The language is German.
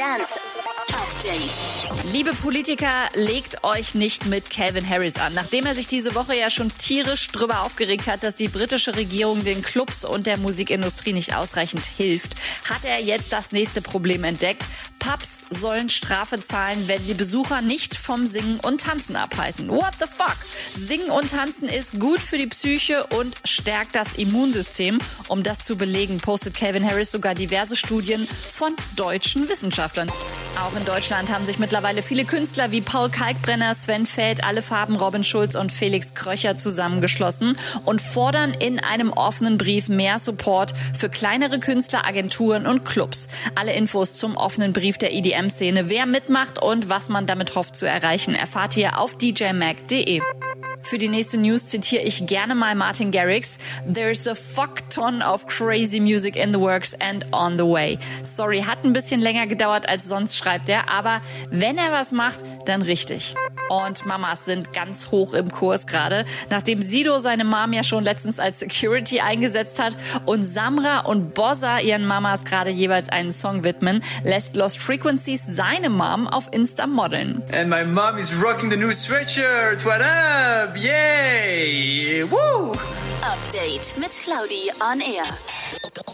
Dance Update. Liebe Politiker, legt euch nicht mit Calvin Harris an. Nachdem er sich diese Woche ja schon tierisch drüber aufgeregt hat, dass die britische Regierung den Clubs und der Musikindustrie nicht ausreichend hilft, hat er jetzt das nächste Problem entdeckt. Pubs sollen Strafe zahlen, wenn sie Besucher nicht vom Singen und Tanzen abhalten. What the fuck? Singen und Tanzen ist gut für die Psyche und stärkt das Immunsystem. Um das zu belegen, postet Calvin Harris sogar diverse Studien von deutschen Wissenschaftlern. Auch in Deutschland haben sich mittlerweile viele Künstler wie Paul Kalkbrenner, Sven Feld, Alle Farben, Robin Schulz und Felix Kröcher zusammengeschlossen und fordern in einem offenen Brief mehr Support für kleinere Künstler, Agenturen und Clubs. Alle Infos zum offenen Brief der EDM-Szene, wer mitmacht und was man damit hofft zu erreichen, erfahrt ihr auf djmag.de. Für die nächste News zitiere ich gerne mal Martin Garrix. There's a fuck ton of crazy music in the works and on the way. Sorry, hat ein bisschen länger gedauert als sonst, schreibt er, aber wenn er was macht, dann richtig. Und Mamas sind ganz hoch im Kurs gerade, nachdem Sido seine Mom ja schon letztens als Security eingesetzt hat und Samra und Bozza ihren Mamas gerade jeweils einen Song widmen, lässt Lost Frequencies seine Mom auf Insta modeln. And my mom is rocking the new sweatshirt. What up? Yay! Woo! Update mit Claudi on Air.